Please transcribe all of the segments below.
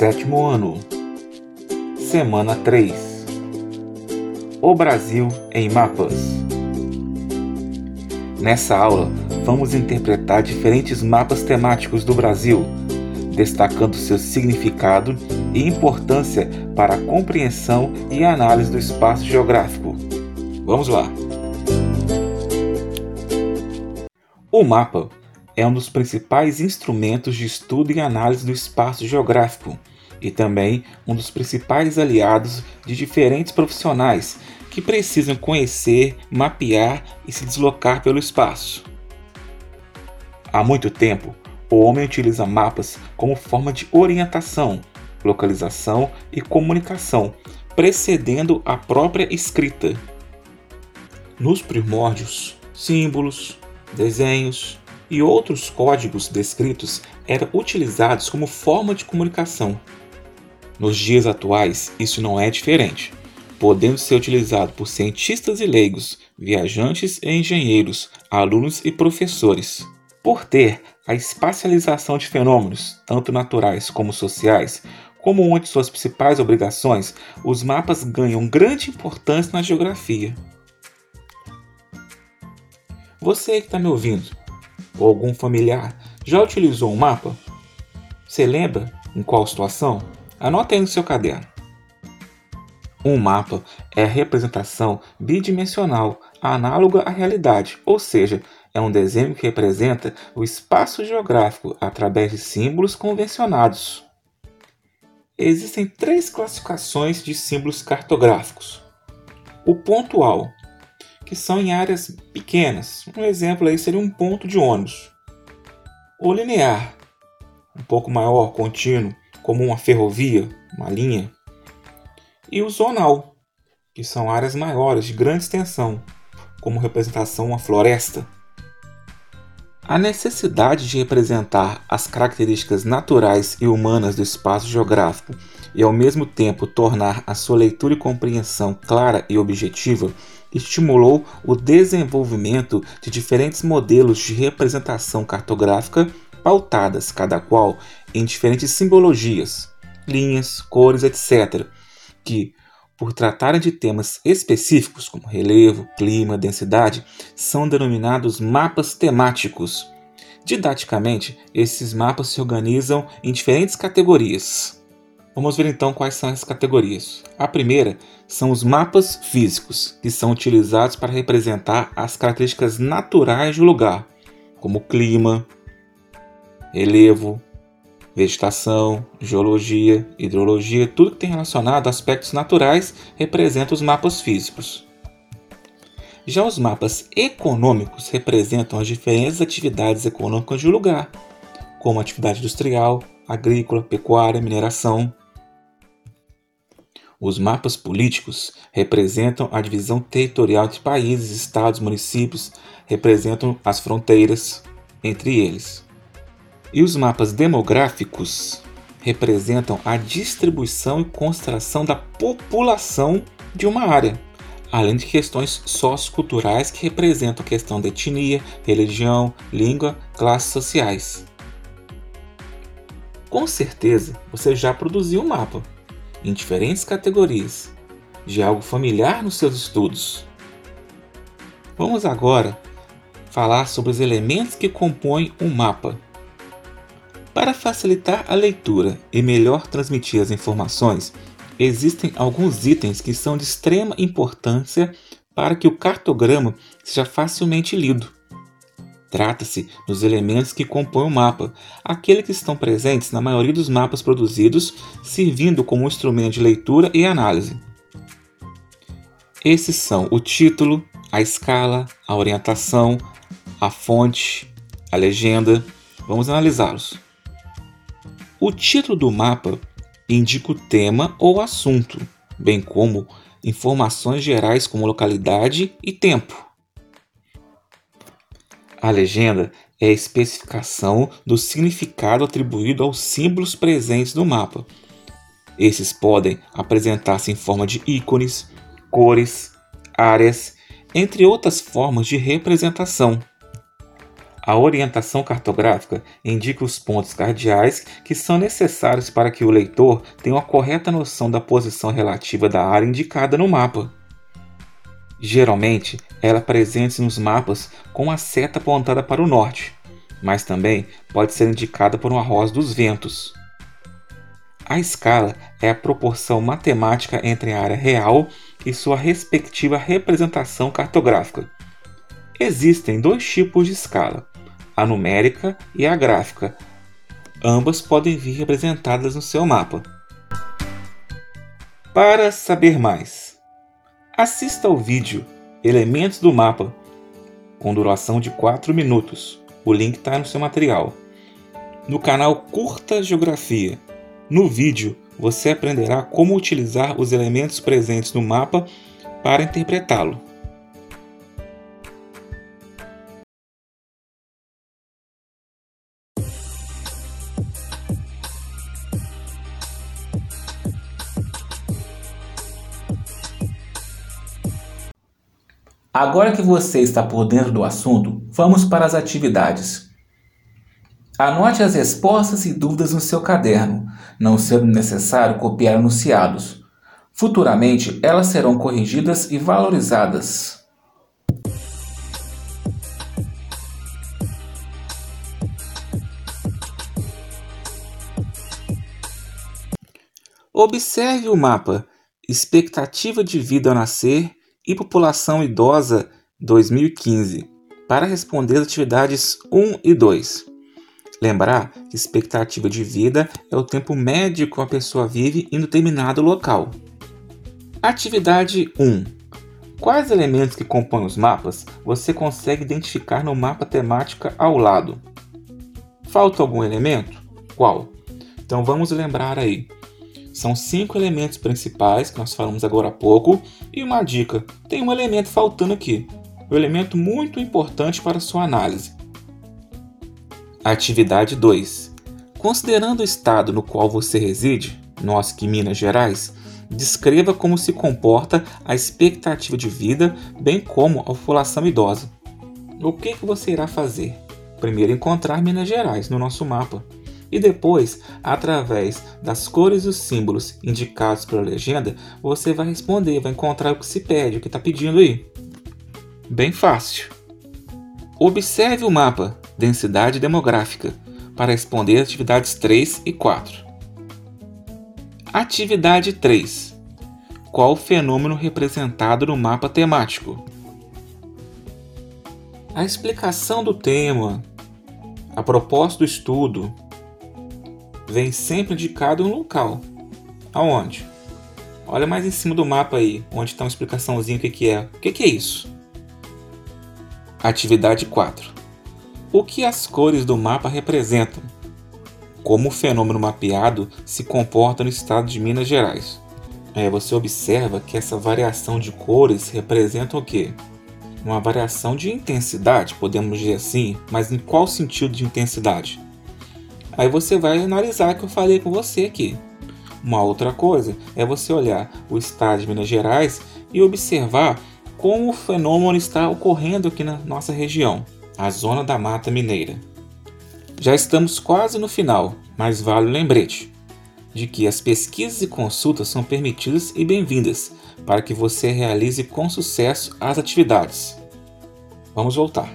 Sétimo ano, semana 3 O Brasil em mapas. Nessa aula, vamos interpretar diferentes mapas temáticos do Brasil, destacando seu significado e importância para a compreensão e análise do espaço geográfico. Vamos lá! O mapa é um dos principais instrumentos de estudo e análise do espaço geográfico e também um dos principais aliados de diferentes profissionais que precisam conhecer, mapear e se deslocar pelo espaço. Há muito tempo, o homem utiliza mapas como forma de orientação, localização e comunicação, precedendo a própria escrita. Nos primórdios, símbolos, desenhos e outros códigos descritos eram utilizados como forma de comunicação. Nos dias atuais, isso não é diferente, podendo ser utilizado por cientistas e leigos, viajantes e engenheiros, alunos e professores. Por ter a espacialização de fenômenos, tanto naturais como sociais, como uma de suas principais obrigações, os mapas ganham grande importância na geografia. Você que está me ouvindo, ou algum familiar, já utilizou um mapa? Você lembra em qual situação? Anote aí no seu caderno. Um mapa é a representação bidimensional análoga à realidade, ou seja, é um desenho que representa o espaço geográfico através de símbolos convencionados. Existem três classificações de símbolos cartográficos. O pontual, que são em áreas pequenas. Um exemplo aí seria um ponto de ônibus. O linear, um pouco maior, contínuo, como uma ferrovia, uma linha, e o zonal, que são áreas maiores de grande extensão, como representação uma floresta. A necessidade de representar as características naturais e humanas do espaço geográfico e ao mesmo tempo tornar a sua leitura e compreensão clara e objetiva estimulou o desenvolvimento de diferentes modelos de representação cartográfica pautadas, cada qual em diferentes simbologias, linhas, cores, etc., que, por tratarem de temas específicos como relevo, clima, densidade, são denominados mapas temáticos. Didaticamente, esses mapas se organizam em diferentes categorias. Vamos ver então quais são as categorias. A primeira são os mapas físicos, que são utilizados para representar as características naturais do lugar, como clima, relevo, vegetação, geologia, hidrologia, tudo que tem relacionado a aspectos naturais representa os mapas físicos. Já os mapas econômicos representam as diferentes atividades econômicas de um lugar, como atividade industrial, agrícola, pecuária, mineração. Os mapas políticos representam a divisão territorial entre países, estados, municípios, representam as fronteiras entre eles. E os mapas demográficos representam a distribuição e concentração da população de uma área, além de questões socioculturais que representam a questão da etnia, religião, língua, classes sociais. Com certeza você já produziu um mapa em diferentes categorias de algo familiar nos seus estudos. Vamos agora falar sobre os elementos que compõem um mapa. Para facilitar a leitura e melhor transmitir as informações, existem alguns itens que são de extrema importância para que o cartograma seja facilmente lido. Trata-se dos elementos que compõem o mapa, aqueles que estão presentes na maioria dos mapas produzidos, servindo como instrumento de leitura e análise. Esses são o título, a escala, a orientação, a fonte, a legenda. Vamos analisá-los. O título do mapa indica o tema ou assunto, bem como informações gerais como localidade e tempo. A legenda é a especificação do significado atribuído aos símbolos presentes no mapa. Esses podem apresentar-se em forma de ícones, cores, áreas, entre outras formas de representação. A orientação cartográfica indica os pontos cardeais que são necessários para que o leitor tenha uma correta noção da posição relativa da área indicada no mapa. Geralmente, ela é presente nos mapas com a seta apontada para o norte, mas também pode ser indicada por uma rosa dos ventos. A escala é a proporção matemática entre a área real e sua respectiva representação cartográfica. Existem dois tipos de escala, a numérica e a gráfica. Ambas podem vir representadas no seu mapa. Para saber mais, Assista ao vídeo Elementos do Mapa, com duração de 4 minutos. O link está no seu material. No canal Curta Geografia. No vídeo, você aprenderá como utilizar os elementos presentes no mapa para interpretá-lo. Agora que você está por dentro do assunto, vamos para as atividades. Anote as respostas e dúvidas no seu caderno, não sendo necessário copiar enunciados. Futuramente, elas serão corrigidas e valorizadas. Observe o mapa Expectativa de vida ao nascer e População Idosa 2015 para responder às atividades 1 e 2. Lembrar que expectativa de vida é o tempo médio que uma pessoa vive em determinado local. Atividade 1. Quais elementos que compõem os mapas você consegue identificar no mapa temática ao lado? Falta algum elemento? Qual? Então vamos lembrar aí. São cinco elementos principais que nós falamos agora há pouco. E uma dica: tem um elemento faltando aqui. Um elemento muito importante para sua análise. Atividade 2. Considerando o estado no qual você reside, nós que Minas Gerais, descreva como se comporta a expectativa de vida, bem como a população idosa. O que, que você irá fazer? Primeiro, encontrar Minas Gerais no nosso mapa e depois, através das cores e os símbolos indicados pela legenda, você vai responder, vai encontrar o que se pede, o que está pedindo aí. Bem fácil. Observe o mapa Densidade Demográfica para responder as atividades 3 e 4. Atividade 3. Qual o fenômeno representado no mapa temático? A explicação do tema, a proposta do estudo, vem sempre indicado um local. Aonde? Olha mais em cima do mapa aí, onde está uma explicaçãozinha o que, que é. O que, que é isso? Atividade 4. O que as cores do mapa representam? Como o fenômeno mapeado se comporta no estado de Minas Gerais? É, você observa que essa variação de cores representa o quê? Uma variação de intensidade, podemos dizer assim, mas em qual sentido de intensidade? Aí você vai analisar o que eu falei com você aqui. Uma outra coisa é você olhar o estado de Minas Gerais e observar como o fenômeno está ocorrendo aqui na nossa região, a zona da Mata Mineira. Já estamos quase no final, mas vale o lembrete de que as pesquisas e consultas são permitidas e bem-vindas para que você realize com sucesso as atividades. Vamos voltar.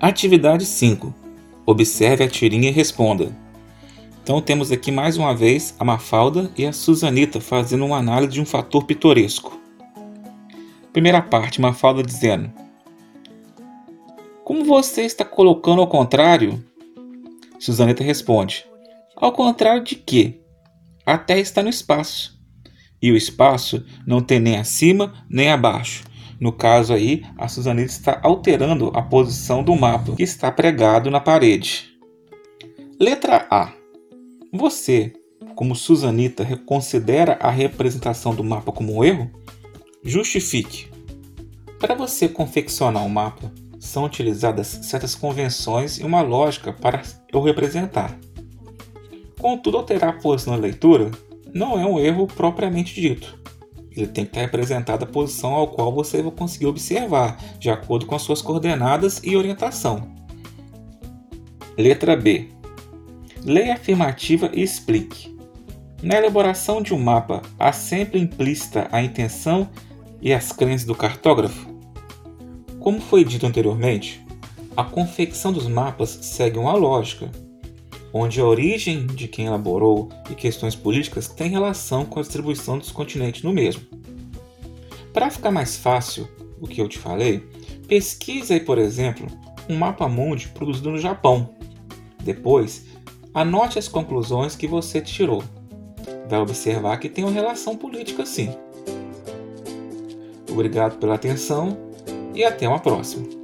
Atividade 5 Observe a tirinha e responda. Então temos aqui mais uma vez a Mafalda e a Suzanita fazendo uma análise de um fator pitoresco. Primeira parte, Mafalda dizendo: Como você está colocando ao contrário? Suzanita responde: Ao contrário de quê? A Terra está no espaço. E o espaço não tem nem acima nem abaixo. No caso aí, a Suzanita está alterando a posição do mapa que está pregado na parede. Letra A. Você, como Susanita, reconsidera a representação do mapa como um erro? Justifique. Para você confeccionar um mapa, são utilizadas certas convenções e uma lógica para o representar. Contudo, alterar a posição da leitura não é um erro propriamente dito. Ele tem que estar representado a posição ao qual você vai conseguir observar, de acordo com as suas coordenadas e orientação. Letra B. Leia afirmativa e explique. Na elaboração de um mapa, há sempre implícita a intenção e as crenças do cartógrafo? Como foi dito anteriormente, a confecção dos mapas segue uma lógica, onde a origem de quem elaborou e questões políticas têm relação com a distribuição dos continentes no mesmo. Para ficar mais fácil o que eu te falei, pesquise aí, por exemplo, um mapa mundi produzido no Japão. Depois, anote as conclusões que você tirou. Vai observar que tem uma relação política sim. Obrigado pela atenção e até uma próxima.